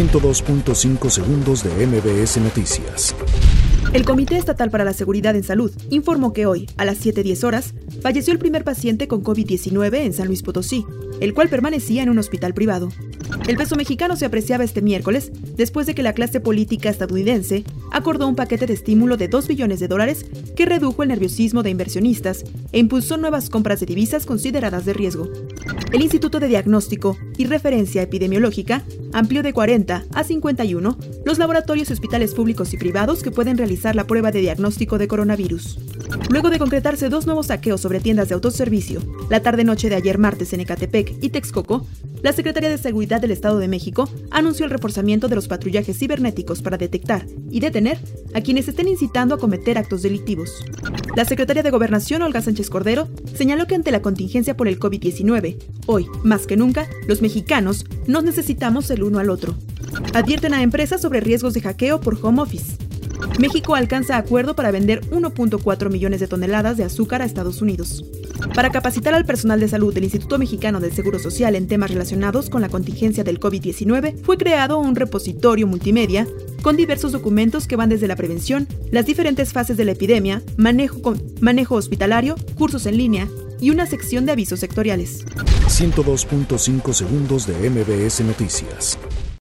102.5 segundos de MBS Noticias. El Comité Estatal para la Seguridad en Salud informó que hoy, a las 7.10 horas, falleció el primer paciente con COVID-19 en San Luis Potosí, el cual permanecía en un hospital privado. El peso mexicano se apreciaba este miércoles después de que la clase política estadounidense acordó un paquete de estímulo de 2 billones de dólares que redujo el nerviosismo de inversionistas e impulsó nuevas compras de divisas consideradas de riesgo. El Instituto de Diagnóstico y Referencia Epidemiológica amplió de 40 a 51 los laboratorios y hospitales públicos y privados que pueden realizar la prueba de diagnóstico de coronavirus. Luego de concretarse dos nuevos saqueos sobre tiendas de autoservicio, la tarde-noche de ayer martes en Ecatepec y Texcoco, la Secretaría de Seguridad del Estado de México anunció el reforzamiento de los patrullajes cibernéticos para detectar y detener a quienes estén incitando a cometer actos delictivos. La Secretaría de Gobernación, Olga Sánchez Cordero, señaló que ante la contingencia por el COVID-19, hoy, más que nunca, los mexicanos nos necesitamos el uno al otro. Advierten a empresas sobre riesgos de hackeo por home office. México alcanza acuerdo para vender 1.4 millones de toneladas de azúcar a Estados Unidos. Para capacitar al personal de salud del Instituto Mexicano del Seguro Social en temas relacionados con la contingencia del COVID-19, fue creado un repositorio multimedia con diversos documentos que van desde la prevención, las diferentes fases de la epidemia, manejo, manejo hospitalario, cursos en línea y una sección de avisos sectoriales. 102.5 segundos de MBS Noticias.